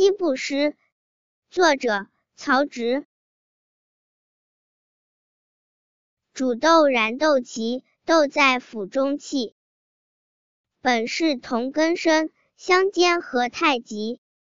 七步诗作者曹植。煮豆燃豆萁豆在釜中泣。本是同根生相煎何太急